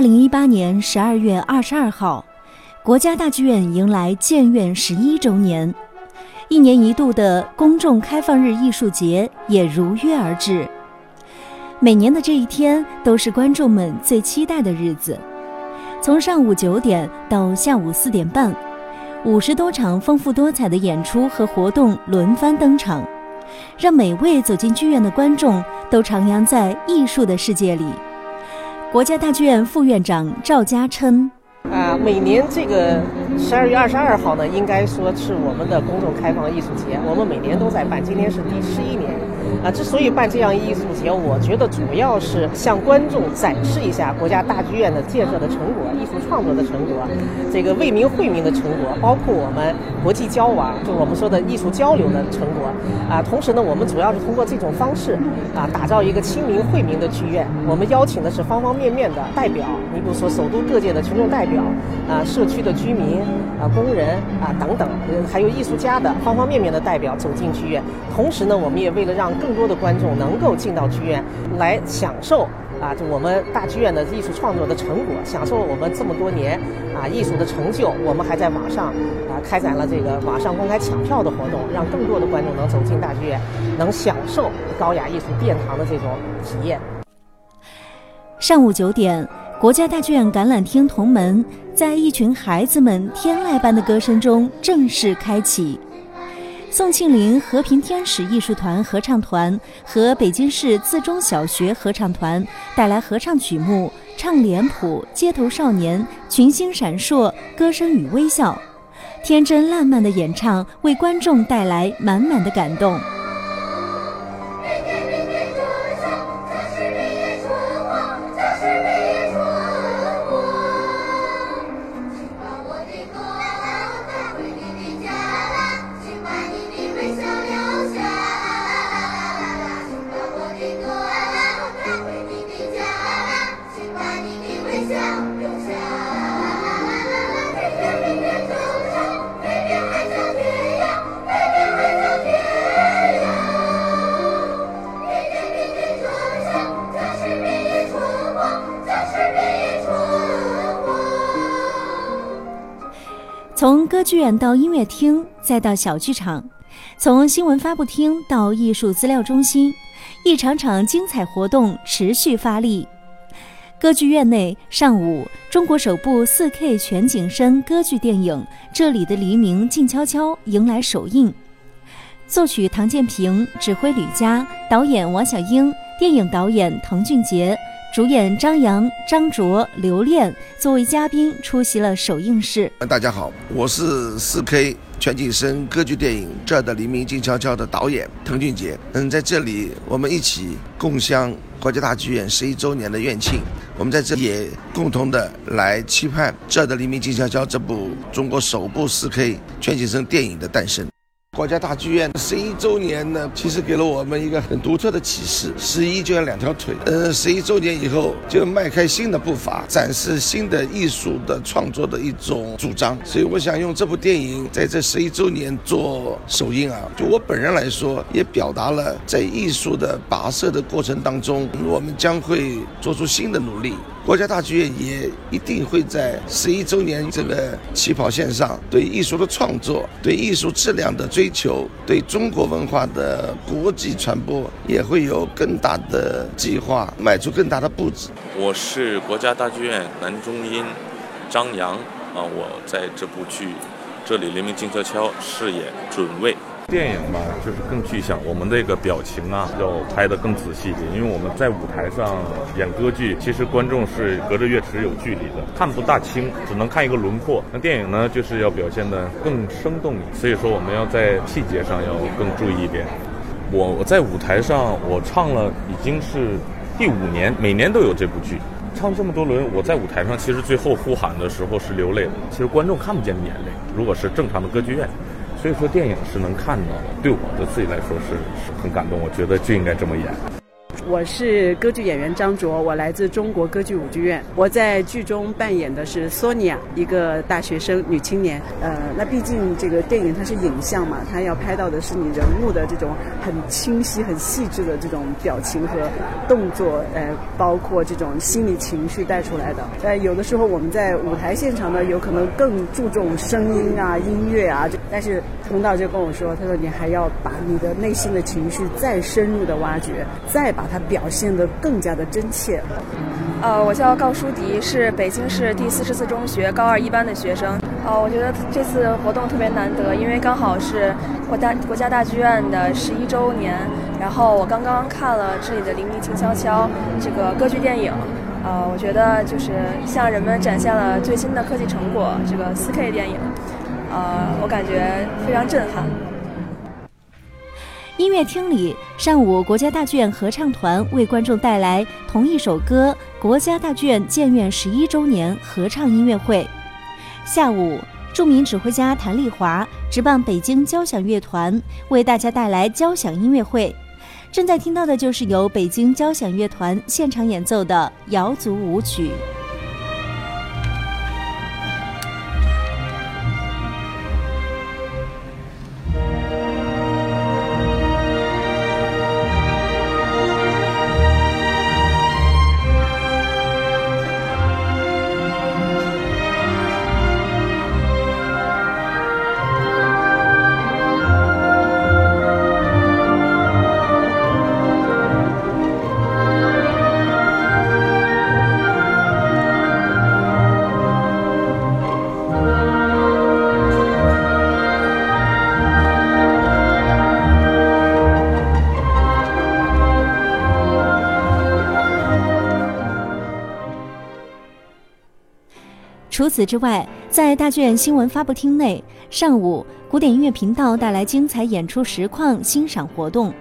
二零一八年十二月二十二号，国家大剧院迎来建院十一周年，一年一度的公众开放日艺术节也如约而至。每年的这一天都是观众们最期待的日子，从上午九点到下午四点半，五十多场丰富多彩的演出和活动轮番登场，让每位走进剧院的观众都徜徉在艺术的世界里。国家大剧院副院长赵家琛。啊，每年这个十二月二十二号呢，应该说是我们的公众开放艺术节。我们每年都在办，今年是第十一年。啊，之所以办这样艺术节，我觉得主要是向观众展示一下国家大剧院的建设的成果、艺术创作的成果、这个为民惠民的成果，包括我们国际交往，就我们说的艺术交流的成果。啊，同时呢，我们主要是通过这种方式啊，打造一个亲民惠民的剧院。我们邀请的是方方面面的代表，你比如说首都各界的群众代表。啊，社区的居民啊，工人啊等等，还有艺术家的方方面面的代表走进剧院。同时呢，我们也为了让更多的观众能够进到剧院来享受啊，就我们大剧院的艺术创作的成果，享受我们这么多年啊艺术的成就。我们还在网上啊开展了这个网上公开抢票的活动，让更多的观众能走进大剧院，能享受高雅艺术殿堂的这种体验。上午九点。国家大剧院展览厅同门在一群孩子们天籁般的歌声中正式开启。宋庆龄和平天使艺术团合唱团和北京市自中小学合唱团带来合唱曲目《唱脸谱》《街头少年》，群星闪烁，歌声与微笑，天真烂漫的演唱为观众带来满满的感动。剧院到音乐厅，再到小剧场，从新闻发布厅到艺术资料中心，一场场精彩活动持续发力。歌剧院内，上午，中国首部 4K 全景声歌剧电影《这里的黎明静悄悄》迎来首映。作曲唐建平，指挥吕嘉，导演王小英，电影导演滕俊杰。主演张扬、张卓、刘恋作为嘉宾出席了首映式。大家好，我是四 K 全景声歌剧电影《这儿的黎明静悄悄》的导演滕俊杰。嗯，在这里我们一起共襄国家大剧院十一周年的院庆。我们在这里也共同的来期盼《这儿的黎明静悄悄》这部中国首部四 K 全景声电影的诞生。国家大剧院十一周年呢，其实给了我们一个很独特的启示：十一就像两条腿，呃，十一周年以后就迈开新的步伐，展示新的艺术的创作的一种主张。所以我想用这部电影在这十一周年做首映啊。就我本人来说，也表达了在艺术的跋涉的过程当中，我们将会做出新的努力。国家大剧院也一定会在十一周年这个起跑线上，对艺术的创作、对艺术质量的追求、对中国文化的国际传播，也会有更大的计划，迈出更大的步子。我是国家大剧院男中音张扬啊，我在这部剧《这里黎明静悄悄》饰演准尉。电影吧，就是更具象，我们这个表情啊，要拍得更仔细一点。因为我们在舞台上演歌剧，其实观众是隔着乐池有距离的，看不大清，只能看一个轮廓。那电影呢，就是要表现得更生动，所以说我们要在细节上要更注意一点。我我在舞台上，我唱了已经是第五年，每年都有这部剧，唱这么多轮，我在舞台上其实最后呼喊的时候是流泪的，其实观众看不见眼泪。如果是正常的歌剧院。所以说，电影是能看到的，对我的自己来说是是很感动。我觉得就应该这么演。我是歌剧演员张卓，我来自中国歌剧舞剧院。我在剧中扮演的是索尼娅，一个大学生女青年。呃，那毕竟这个电影它是影像嘛，它要拍到的是你人物的这种很清晰、很细致的这种表情和动作，呃，包括这种心理情绪带出来的。呃，有的时候我们在舞台现场呢，有可能更注重声音啊、音乐啊，但是佟导就跟我说，他说你还要把你的内心的情绪再深入的挖掘，再把。它表现得更加的真切。呃，我叫高书迪，是北京市第四十四中学高二一班的学生。呃，我觉得这次活动特别难得，因为刚好是国大国家大剧院的十一周年。然后我刚刚看了这里的《黎明静悄悄》这个歌剧电影，呃，我觉得就是向人们展现了最新的科技成果，这个四 K 电影，呃，我感觉非常震撼。音乐厅里，上午国家大剧院合唱团为观众带来同一首歌《国家大剧院建院十一周年合唱音乐会》。下午，著名指挥家谭丽华执棒北京交响乐团为大家带来交响音乐会。正在听到的就是由北京交响乐团现场演奏的瑶族舞曲。除此之外，在大剧院新闻发布厅内，上午古典音乐频道带来精彩演出实况欣赏活动；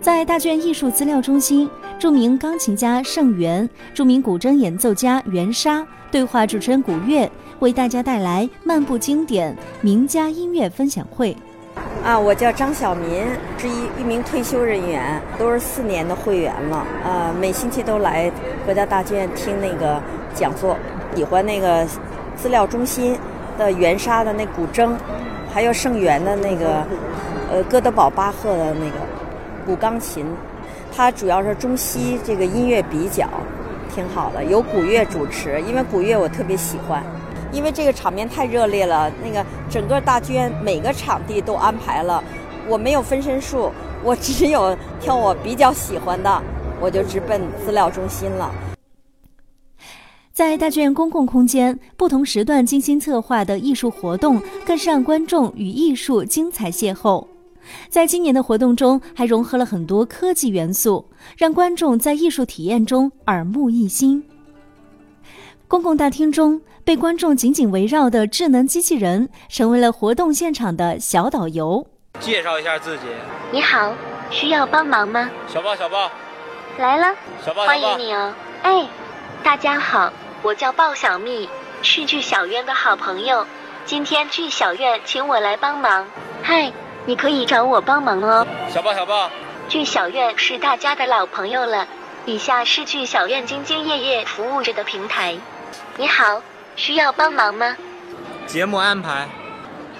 在大剧院艺术资料中心，著名钢琴家盛元、著名古筝演奏家袁沙对话主持人古月，为大家带来漫步经典名家音乐分享会。啊，我叫张晓民，是一一名退休人员，都是四年的会员了。呃，每星期都来国家大剧院听那个讲座，喜欢那个。资料中心的袁沙的那古筝，还有盛元的那个，呃，哥德堡巴赫的那个古钢琴，它主要是中西这个音乐比较，挺好的。有古乐主持，因为古乐我特别喜欢，因为这个场面太热烈了。那个整个大剧院每个场地都安排了，我没有分身术，我只有挑我比较喜欢的，我就直奔资料中心了。在大剧院公共空间，不同时段精心策划的艺术活动，更是让观众与艺术精彩邂逅。在今年的活动中，还融合了很多科技元素，让观众在艺术体验中耳目一新。公共大厅中，被观众紧紧围绕的智能机器人，成为了活动现场的小导游。介绍一下自己。你好，需要帮忙吗？小豹，小豹，来了。小豹，欢迎你哦。哎，大家好。我叫鲍小蜜，是剧小院的好朋友。今天剧小院请我来帮忙。嗨，你可以找我帮忙哦。小鲍，小鲍，剧小院是大家的老朋友了。以下是剧小院兢兢业业服务着的平台。你好，需要帮忙吗？节目安排，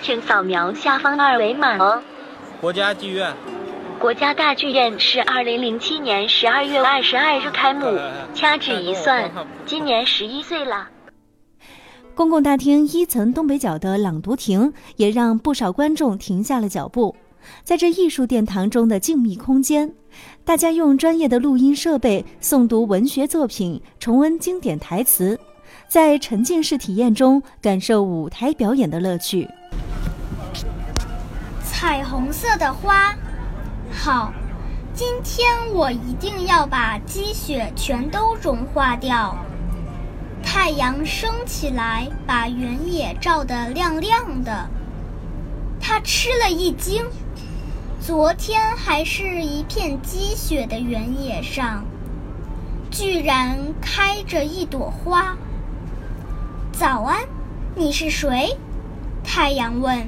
请扫描下方二维码哦。国家剧院。国家大剧院是二零零七年十二月二十二日开幕，掐指一算，今年十一岁了。公共大厅一层东北角的朗读亭也让不少观众停下了脚步。在这艺术殿堂中的静谧空间，大家用专业的录音设备诵读文学作品，重温经典台词，在沉浸式体验中感受舞台表演的乐趣。彩虹色的花。好，今天我一定要把积雪全都融化掉。太阳升起来，把原野照得亮亮的。他吃了一惊，昨天还是一片积雪的原野上，居然开着一朵花。早安，你是谁？太阳问。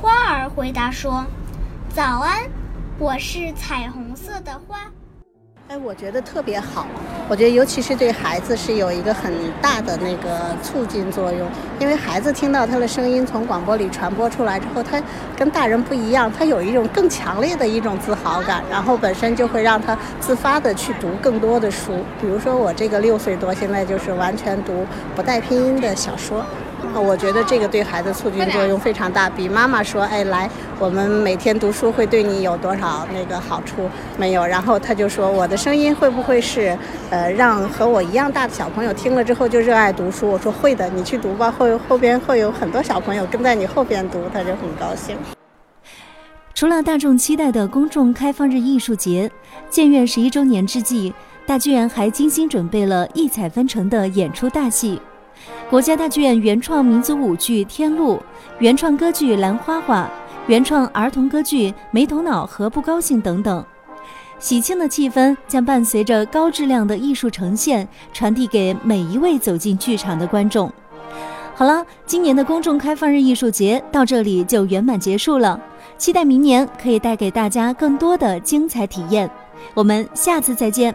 花儿回答说：“早安。”我是彩虹色的花。哎，我觉得特别好。我觉得尤其是对孩子是有一个很大的那个促进作用，因为孩子听到他的声音从广播里传播出来之后，他跟大人不一样，他有一种更强烈的一种自豪感，然后本身就会让他自发的去读更多的书。比如说我这个六岁多，现在就是完全读不带拼音的小说。我觉得这个对孩子促进作用非常大，比妈妈说“哎，来，我们每天读书会对你有多少那个好处没有？”然后他就说：“我的声音会不会是，呃，让和我一样大的小朋友听了之后就热爱读书？”我说：“会的，你去读吧，后后边会有很多小朋友跟在你后边读，他就很高兴。”除了大众期待的公众开放日艺术节，建院十一周年之际，大剧院还精心准备了异彩纷呈的演出大戏。国家大剧院原创民族舞剧《天路》，原创歌剧《兰花花》，原创儿童歌剧《没头脑和不高兴》等等，喜庆的气氛将伴随着高质量的艺术呈现，传递给每一位走进剧场的观众。好了，今年的公众开放日艺术节到这里就圆满结束了，期待明年可以带给大家更多的精彩体验。我们下次再见。